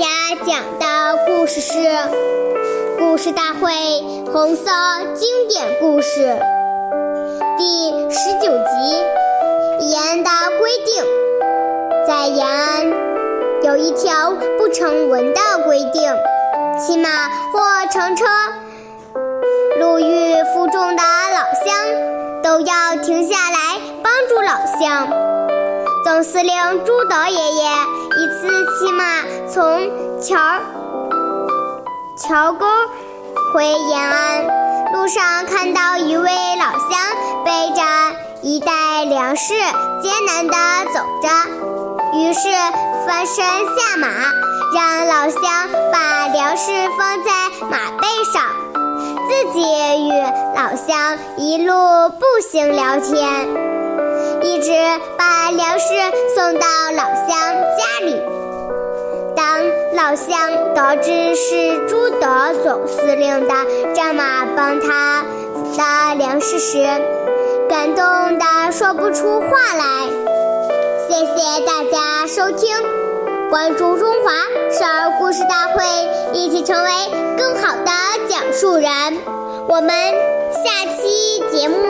家讲的故事是《故事大会》红色经典故事第十九集《延安的规定》。在延安有一条不成文的规定：骑马或乘车路遇负重的老乡。都要停下来帮助老乡。总司令朱德爷爷骑马从桥桥沟回延安，路上看到一位老乡背着一袋粮食，艰难地走着，于是翻身下马，让老乡把粮食放在马背上。自己与老乡一路步行聊天，一直把粮食送到老乡家里。老乡得知是朱德总司令的战马帮他拉粮食时，感动的说不出话来。谢谢大家收听，关注中华少儿故事大会，一起成为更好的。讲述人，我们下期节目。